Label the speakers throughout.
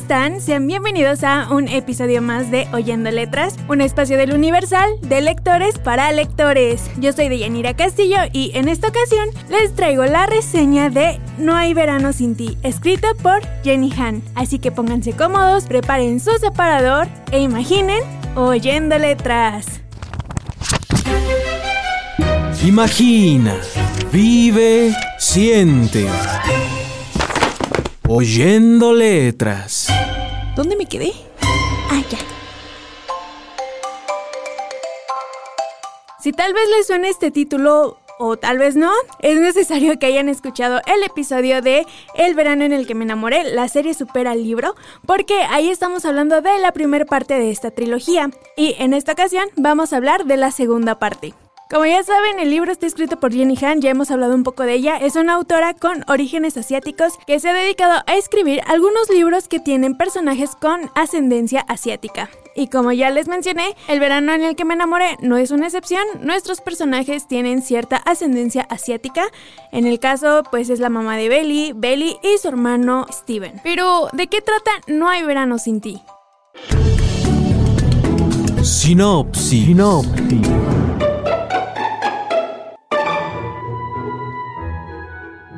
Speaker 1: Están? Sean bienvenidos a un episodio más de Oyendo Letras, un espacio del Universal de lectores para lectores. Yo soy Deyanira Castillo y en esta ocasión les traigo la reseña de No hay verano sin ti, escrita por Jenny Han. Así que pónganse cómodos, preparen su separador e imaginen Oyendo Letras.
Speaker 2: Imagina, vive, siente. Oyendo letras.
Speaker 1: ¿Dónde me quedé? Ah, ya. Si tal vez les suene este título o tal vez no, es necesario que hayan escuchado el episodio de El verano en el que me enamoré, la serie supera el libro, porque ahí estamos hablando de la primera parte de esta trilogía y en esta ocasión vamos a hablar de la segunda parte. Como ya saben, el libro está escrito por Jenny Han, ya hemos hablado un poco de ella. Es una autora con orígenes asiáticos que se ha dedicado a escribir algunos libros que tienen personajes con ascendencia asiática. Y como ya les mencioné, el verano en el que me enamoré no es una excepción. Nuestros personajes tienen cierta ascendencia asiática. En el caso, pues es la mamá de Belly, Belly y su hermano Steven. Pero, ¿de qué trata No hay verano sin ti?
Speaker 2: Sinopsis. Sinopsis.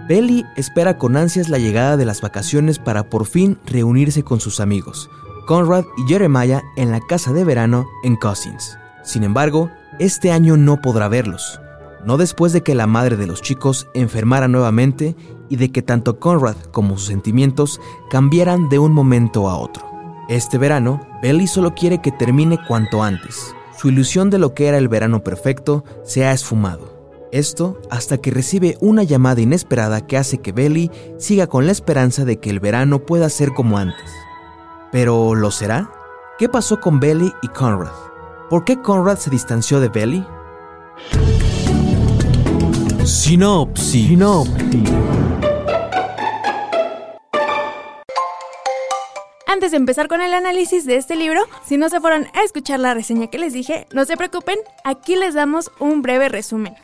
Speaker 2: Belly espera con ansias la llegada de las vacaciones para por fin reunirse con sus amigos, Conrad y Jeremiah, en la casa de verano en Cousins. Sin embargo, este año no podrá verlos, no después de que la madre de los chicos enfermara nuevamente y de que tanto Conrad como sus sentimientos cambiaran de un momento a otro. Este verano, Belly solo quiere que termine cuanto antes. Su ilusión de lo que era el verano perfecto se ha esfumado. Esto hasta que recibe una llamada inesperada que hace que Belly siga con la esperanza de que el verano pueda ser como antes. ¿Pero lo será? ¿Qué pasó con Belly y Conrad? ¿Por qué Conrad se distanció de Belly? Sinopsis. Sinopsis.
Speaker 1: Antes de empezar con el análisis de este libro, si no se fueron a escuchar la reseña que les dije, no se preocupen, aquí les damos un breve resumen.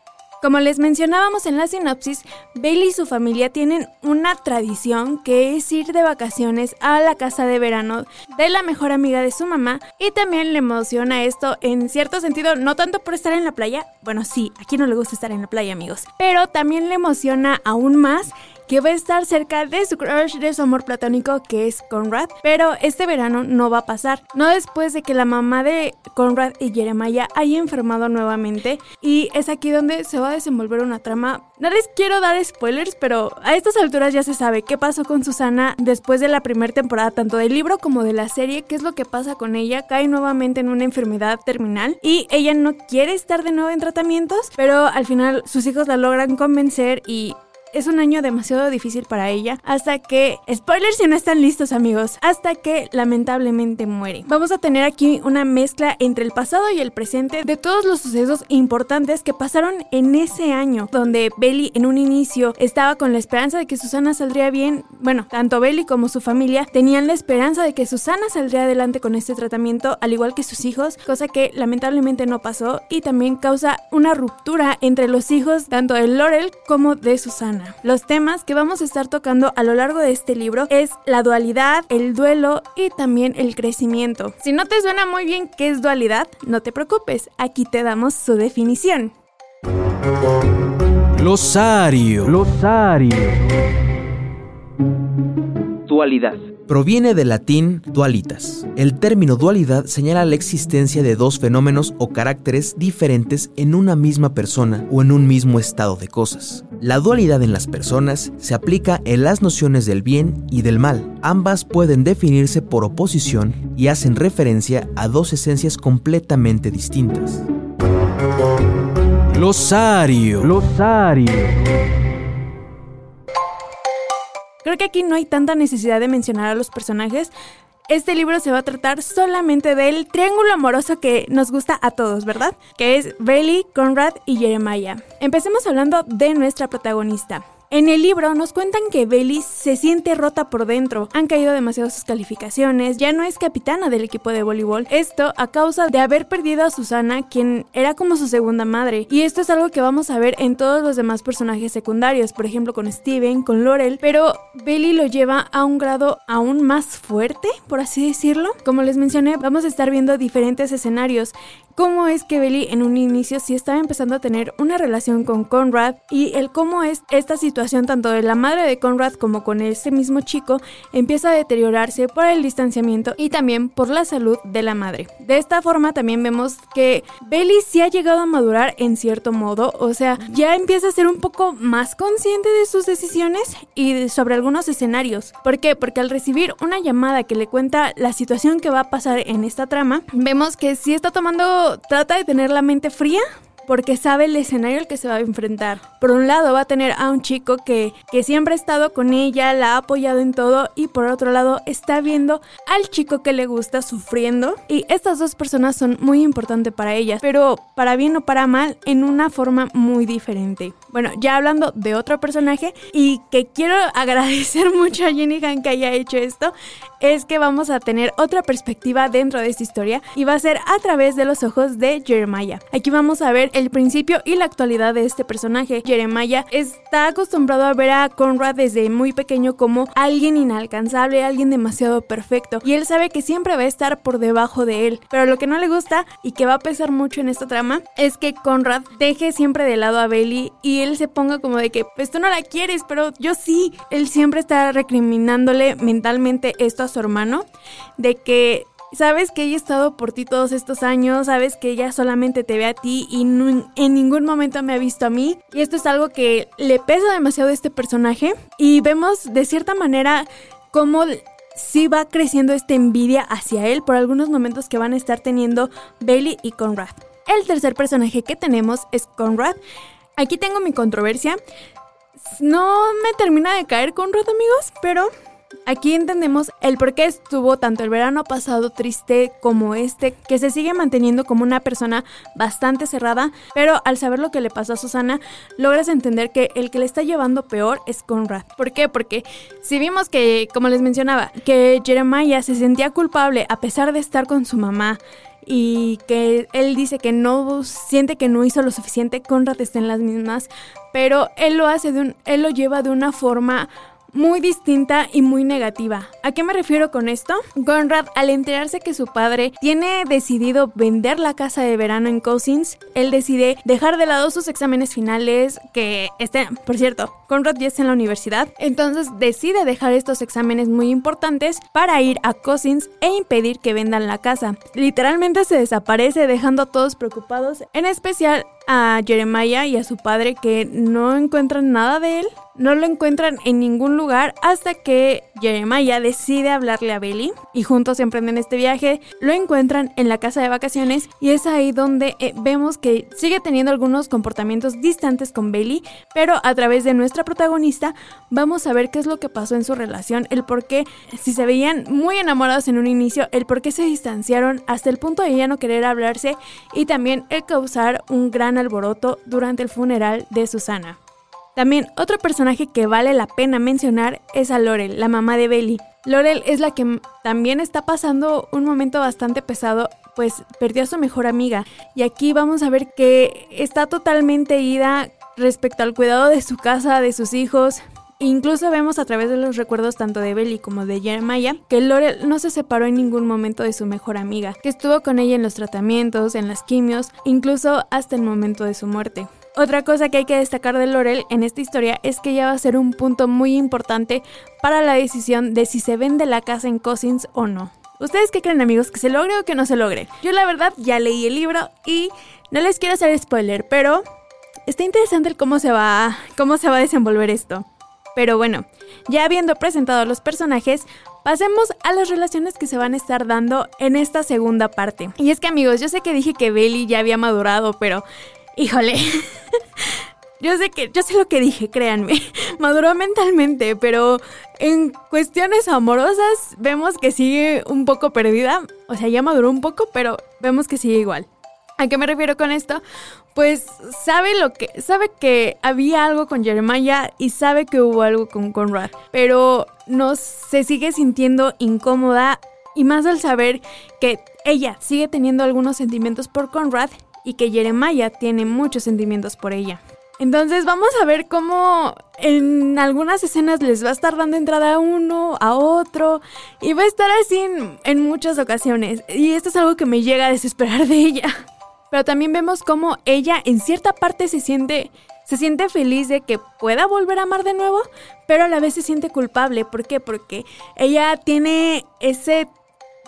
Speaker 1: Como les mencionábamos en la sinopsis, Bailey y su familia tienen una tradición que es ir de vacaciones a la casa de verano de la mejor amiga de su mamá y también le emociona esto en cierto sentido, no tanto por estar en la playa, bueno sí, aquí no le gusta estar en la playa amigos, pero también le emociona aún más que va a estar cerca de su crush, de su amor platónico, que es Conrad. Pero este verano no va a pasar. No después de que la mamá de Conrad y Jeremiah haya enfermado nuevamente. Y es aquí donde se va a desenvolver una trama. No les quiero dar spoilers, pero a estas alturas ya se sabe qué pasó con Susana después de la primera temporada, tanto del libro como de la serie. ¿Qué es lo que pasa con ella? Cae nuevamente en una enfermedad terminal y ella no quiere estar de nuevo en tratamientos, pero al final sus hijos la logran convencer y es un año demasiado difícil para ella hasta que, spoilers si no están listos amigos, hasta que lamentablemente muere. Vamos a tener aquí una mezcla entre el pasado y el presente de todos los sucesos importantes que pasaron en ese año, donde Belly en un inicio estaba con la esperanza de que Susana saldría bien, bueno, tanto Belly como su familia tenían la esperanza de que Susana saldría adelante con este tratamiento, al igual que sus hijos, cosa que lamentablemente no pasó y también causa una ruptura entre los hijos tanto de Laurel como de Susana. Los temas que vamos a estar tocando a lo largo de este libro es la dualidad, el duelo y también el crecimiento. Si no te suena muy bien qué es dualidad, no te preocupes, aquí te damos su definición.
Speaker 2: Glosario. Glosario.
Speaker 3: Dualidad.
Speaker 2: Proviene del latín dualitas. El término dualidad señala la existencia de dos fenómenos o caracteres diferentes en una misma persona o en un mismo estado de cosas. La dualidad en las personas se aplica en las nociones del bien y del mal. Ambas pueden definirse por oposición y hacen referencia a dos esencias completamente distintas. Losario. Losario.
Speaker 1: Creo que aquí no hay tanta necesidad de mencionar a los personajes. Este libro se va a tratar solamente del triángulo amoroso que nos gusta a todos, ¿verdad? Que es Bailey, Conrad y Jeremiah. Empecemos hablando de nuestra protagonista. En el libro nos cuentan que Bailey se siente rota por dentro, han caído demasiado sus calificaciones, ya no es capitana del equipo de voleibol, esto a causa de haber perdido a Susana, quien era como su segunda madre, y esto es algo que vamos a ver en todos los demás personajes secundarios, por ejemplo con Steven, con Laurel, pero Bailey lo lleva a un grado aún más fuerte, por así decirlo. Como les mencioné, vamos a estar viendo diferentes escenarios cómo es que Belly en un inicio sí estaba empezando a tener una relación con Conrad y el cómo es esta situación tanto de la madre de Conrad como con ese mismo chico empieza a deteriorarse por el distanciamiento y también por la salud de la madre. De esta forma también vemos que Belly sí ha llegado a madurar en cierto modo, o sea, ya empieza a ser un poco más consciente de sus decisiones y sobre algunos escenarios. ¿Por qué? Porque al recibir una llamada que le cuenta la situación que va a pasar en esta trama, vemos que sí está tomando trata de tener la mente fría porque sabe el escenario al que se va a enfrentar. Por un lado va a tener a un chico que, que siempre ha estado con ella, la ha apoyado en todo y por otro lado está viendo al chico que le gusta sufriendo y estas dos personas son muy importantes para ellas, pero para bien o para mal en una forma muy diferente. Bueno, ya hablando de otro personaje y que quiero agradecer mucho a Jenny Han que haya hecho esto, es que vamos a tener otra perspectiva dentro de esta historia y va a ser a través de los ojos de Jeremiah. Aquí vamos a ver el principio y la actualidad de este personaje. Jeremiah está acostumbrado a ver a Conrad desde muy pequeño como alguien inalcanzable, alguien demasiado perfecto, y él sabe que siempre va a estar por debajo de él. Pero lo que no le gusta y que va a pesar mucho en esta trama es que Conrad deje siempre de lado a Belly y él se ponga como de que, pues tú no la quieres, pero yo sí. Él siempre está recriminándole mentalmente esto a su hermano, de que sabes que ella ha estado por ti todos estos años, sabes que ella solamente te ve a ti y en ningún momento me ha visto a mí. Y esto es algo que le pesa demasiado a este personaje. Y vemos de cierta manera cómo sí va creciendo esta envidia hacia él por algunos momentos que van a estar teniendo Bailey y Conrad. El tercer personaje que tenemos es Conrad. Aquí tengo mi controversia. No me termina de caer Conrad, amigos, pero Aquí entendemos el por qué estuvo tanto el verano pasado triste como este, que se sigue manteniendo como una persona bastante cerrada, pero al saber lo que le pasó a Susana, logras entender que el que le está llevando peor es Conrad. ¿Por qué? Porque si vimos que, como les mencionaba, que Jeremiah se sentía culpable a pesar de estar con su mamá, y que él dice que no siente que no hizo lo suficiente, Conrad está en las mismas, pero él lo hace de un, él lo lleva de una forma muy distinta y muy negativa. ¿A qué me refiero con esto? Conrad, al enterarse que su padre tiene decidido vender la casa de verano en Cousins, él decide dejar de lado sus exámenes finales, que estén, por cierto, Conrad ya está en la universidad, entonces decide dejar estos exámenes muy importantes para ir a Cousins e impedir que vendan la casa. Literalmente se desaparece dejando a todos preocupados, en especial a Jeremiah y a su padre que no encuentran nada de él no lo encuentran en ningún lugar hasta que Jeremiah decide hablarle a Belly y juntos emprenden este viaje. Lo encuentran en la casa de vacaciones y es ahí donde eh, vemos que sigue teniendo algunos comportamientos distantes con Belly, pero a través de nuestra protagonista vamos a ver qué es lo que pasó en su relación, el por qué, si se veían muy enamorados en un inicio, el por qué se distanciaron hasta el punto de ya no querer hablarse y también el causar un gran alboroto durante el funeral de Susana. También otro personaje que vale la pena mencionar es a Laurel, la mamá de Belly. Laurel es la que también está pasando un momento bastante pesado, pues perdió a su mejor amiga. Y aquí vamos a ver que está totalmente ida respecto al cuidado de su casa, de sus hijos. Incluso vemos a través de los recuerdos tanto de Belly como de Jeremiah que Laurel no se separó en ningún momento de su mejor amiga, que estuvo con ella en los tratamientos, en las quimios, incluso hasta el momento de su muerte. Otra cosa que hay que destacar de Laurel en esta historia es que ella va a ser un punto muy importante para la decisión de si se vende la casa en Cousins o no. ¿Ustedes qué creen amigos? ¿Que se logre o que no se logre? Yo la verdad ya leí el libro y no les quiero hacer spoiler, pero está interesante el cómo se va, cómo se va a desenvolver esto. Pero bueno, ya habiendo presentado a los personajes, pasemos a las relaciones que se van a estar dando en esta segunda parte. Y es que amigos, yo sé que dije que Belly ya había madurado, pero Híjole. Yo sé que, yo sé lo que dije, créanme. Maduró mentalmente, pero en cuestiones amorosas vemos que sigue un poco perdida. O sea, ya maduró un poco, pero vemos que sigue igual. ¿A qué me refiero con esto? Pues sabe lo que sabe que había algo con Jeremiah y sabe que hubo algo con Conrad, pero no se sigue sintiendo incómoda y más al saber que ella sigue teniendo algunos sentimientos por Conrad y que Jeremiah tiene muchos sentimientos por ella. Entonces vamos a ver cómo en algunas escenas les va a estar dando entrada a uno, a otro, y va a estar así en, muchas ocasiones. Y esto es algo que me llega a desesperar de ella. Pero también vemos cómo ella en cierta parte se siente, se siente feliz de que pueda volver a amar de nuevo, pero a la vez se siente culpable. ¿Por qué? Porque ella tiene ese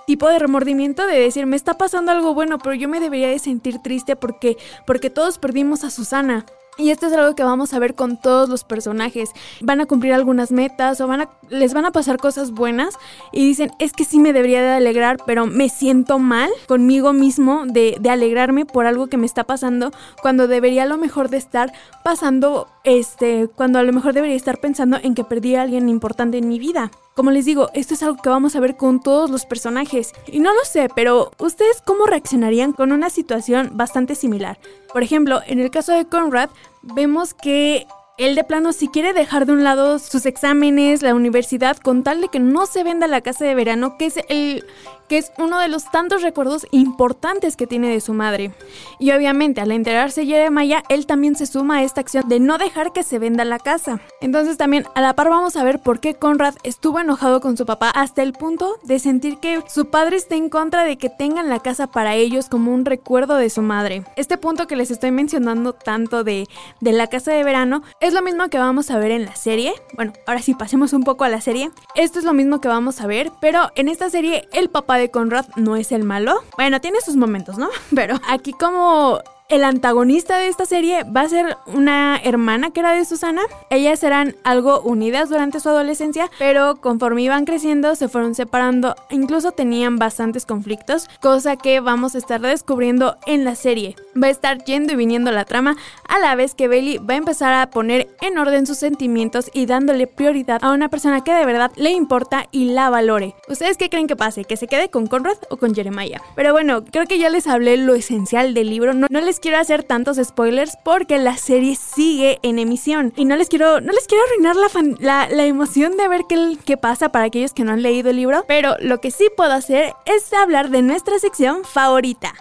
Speaker 1: tipo de remordimiento de decir, me está pasando algo bueno, pero yo me debería de sentir triste porque, porque todos perdimos a Susana. Y esto es algo que vamos a ver con todos los personajes. Van a cumplir algunas metas o van a, les van a pasar cosas buenas y dicen, es que sí me debería de alegrar, pero me siento mal conmigo mismo de, de alegrarme por algo que me está pasando cuando debería a lo mejor de estar pasando, este, cuando a lo mejor debería estar pensando en que perdí a alguien importante en mi vida. Como les digo, esto es algo que vamos a ver con todos los personajes. Y no lo sé, pero ¿ustedes cómo reaccionarían con una situación bastante similar? Por ejemplo, en el caso de Conrad, vemos que él de plano si quiere dejar de un lado sus exámenes, la universidad, con tal de que no se venda la casa de verano, que es el que es uno de los tantos recuerdos importantes que tiene de su madre. Y obviamente al enterarse Jeremiah, él también se suma a esta acción de no dejar que se venda la casa. Entonces también a la par vamos a ver por qué Conrad estuvo enojado con su papá hasta el punto de sentir que su padre está en contra de que tengan la casa para ellos como un recuerdo de su madre. Este punto que les estoy mencionando tanto de, de la casa de verano es lo mismo que vamos a ver en la serie. Bueno, ahora sí pasemos un poco a la serie. Esto es lo mismo que vamos a ver, pero en esta serie el papá de Conrad no es el malo. Bueno, tiene sus momentos, ¿no? Pero aquí como el antagonista de esta serie va a ser una hermana que era de Susana. Ellas eran algo unidas durante su adolescencia, pero conforme iban creciendo se fueron separando. Incluso tenían bastantes conflictos, cosa que vamos a estar descubriendo en la serie. Va a estar yendo y viniendo la trama a la vez que Bailey va a empezar a poner en orden sus sentimientos y dándole prioridad a una persona que de verdad le importa y la valore. ¿Ustedes qué creen que pase? ¿Que se quede con Conrad o con Jeremiah? Pero bueno, creo que ya les hablé lo esencial del libro. No, no les quiero hacer tantos spoilers porque la serie sigue en emisión y no les quiero, no les quiero arruinar la, la, emoción de ver qué, qué pasa para aquellos que no han leído el libro, pero lo que sí puedo hacer es hablar de nuestra sección favorita.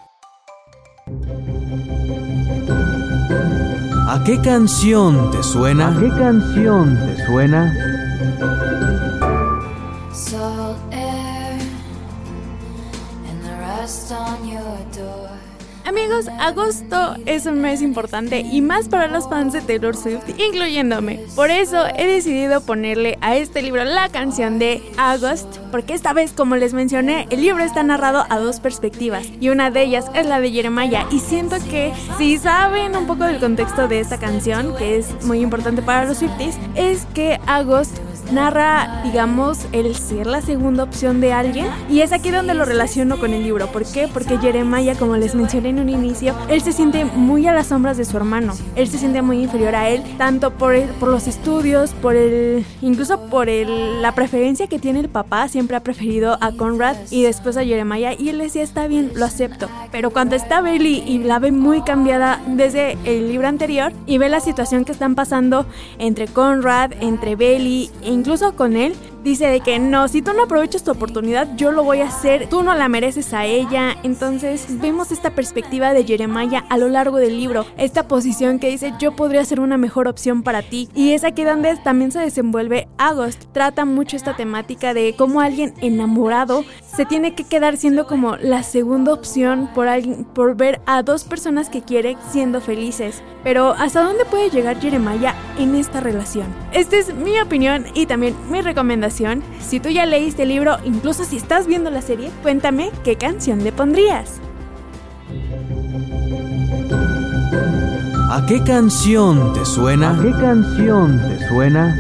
Speaker 2: ¿A qué canción te suena?
Speaker 3: ¿A qué canción te suena?
Speaker 1: Amigos, agosto es un mes importante y más para los fans de Taylor Swift, incluyéndome. Por eso he decidido ponerle a este libro la canción de August, porque esta vez, como les mencioné, el libro está narrado a dos perspectivas y una de ellas es la de Jeremiah. Y siento que si saben un poco del contexto de esta canción, que es muy importante para los Swifties, es que August narra, digamos, el ser la segunda opción de alguien. Y es aquí donde lo relaciono con el libro. ¿Por qué? Porque Jeremiah, como les mencioné en un inicio, él se siente muy a las sombras de su hermano. Él se siente muy inferior a él, tanto por, por los estudios, por el. incluso por el, la preferencia que tiene el papá. Siempre ha preferido a Conrad y después a Jeremiah. Y él decía, está bien, lo acepto. Pero cuando está Bailey y la ve muy cambiada desde el libro anterior y ve la situación que están pasando entre Conrad, entre Bailey, incluso con él, dice de que no, si tú no aprovechas tu oportunidad, yo lo voy a hacer, tú no la mereces a ella. Entonces vemos esta perspectiva de Jeremiah a lo largo del libro, esta posición que dice yo podría ser una mejor opción para ti. Y es aquí donde también se desenvuelve August. Trata mucho esta temática de cómo alguien enamorado se tiene que quedar siendo como la segunda opción por, alguien, por ver a dos personas que quiere siendo felices. Pero ¿hasta dónde puede llegar Jeremiah en esta relación? Esta es mi opinión y también mi recomendación si tú ya leíste el libro, incluso si estás viendo la serie, cuéntame qué canción le pondrías.
Speaker 2: ¿A qué canción te suena?
Speaker 3: ¿A qué canción te suena?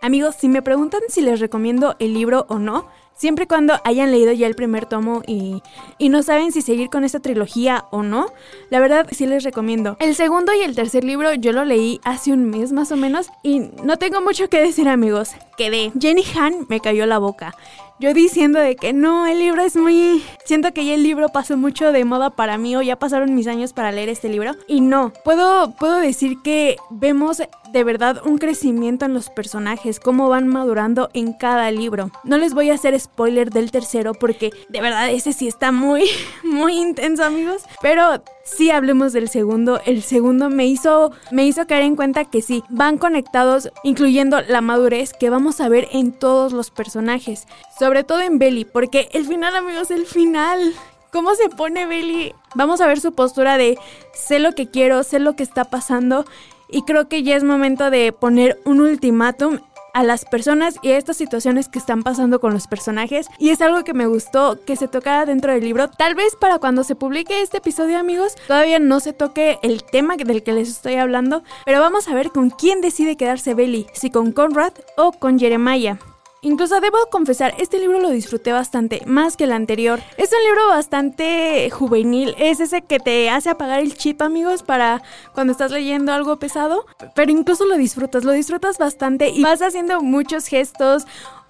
Speaker 1: Amigos, si me preguntan si les recomiendo el libro o no, Siempre y cuando hayan leído ya el primer tomo y, y no saben si seguir con esta trilogía o no, la verdad sí les recomiendo. El segundo y el tercer libro yo lo leí hace un mes más o menos y no tengo mucho que decir amigos. Quedé. Jenny Han me cayó la boca yo diciendo de que no, el libro es muy... Siento que ya el libro pasó mucho de moda para mí o ya pasaron mis años para leer este libro. Y no, puedo, puedo decir que vemos de verdad un crecimiento en los personajes, cómo van madurando en cada libro. No les voy a hacer spoiler del tercero porque de verdad ese sí está muy, muy intenso amigos. Pero sí hablemos del segundo. El segundo me hizo, me hizo caer en cuenta que sí, van conectados, incluyendo la madurez que vamos a ver en todos los personajes. Sobre todo en Belly, porque el final amigos, el final cómo se pone Belly. Vamos a ver su postura de sé lo que quiero, sé lo que está pasando y creo que ya es momento de poner un ultimátum a las personas y a estas situaciones que están pasando con los personajes. Y es algo que me gustó que se tocara dentro del libro. Tal vez para cuando se publique este episodio, amigos, todavía no se toque el tema del que les estoy hablando. Pero vamos a ver con quién decide quedarse Belly, si con Conrad o con Jeremiah. Incluso debo confesar, este libro lo disfruté bastante, más que el anterior. Es un libro bastante juvenil, es ese que te hace apagar el chip, amigos, para cuando estás leyendo algo pesado, pero incluso lo disfrutas, lo disfrutas bastante y vas haciendo muchos gestos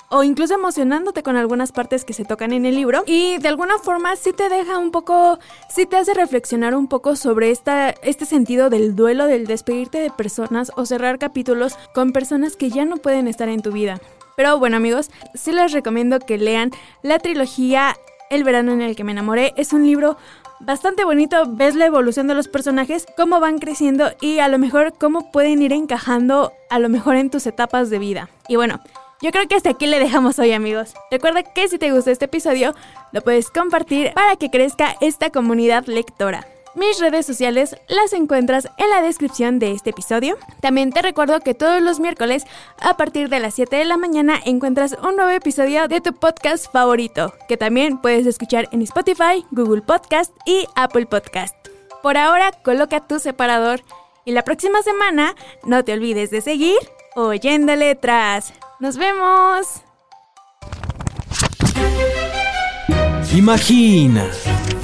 Speaker 1: o incluso emocionándote con algunas partes que se tocan en el libro y de alguna forma sí te deja un poco, sí te hace reflexionar un poco sobre esta, este sentido del duelo, del despedirte de personas o cerrar capítulos con personas que ya no pueden estar en tu vida. Pero bueno amigos, sí les recomiendo que lean la trilogía El verano en el que me enamoré. Es un libro bastante bonito, ves la evolución de los personajes, cómo van creciendo y a lo mejor cómo pueden ir encajando a lo mejor en tus etapas de vida. Y bueno, yo creo que hasta aquí le dejamos hoy amigos. Recuerda que si te gustó este episodio, lo puedes compartir para que crezca esta comunidad lectora. Mis redes sociales las encuentras en la descripción de este episodio. También te recuerdo que todos los miércoles a partir de las 7 de la mañana encuentras un nuevo episodio de tu podcast favorito, que también puedes escuchar en Spotify, Google Podcast y Apple Podcast. Por ahora, coloca tu separador y la próxima semana no te olvides de seguir oyendo letras. ¡Nos vemos!
Speaker 2: Imagina,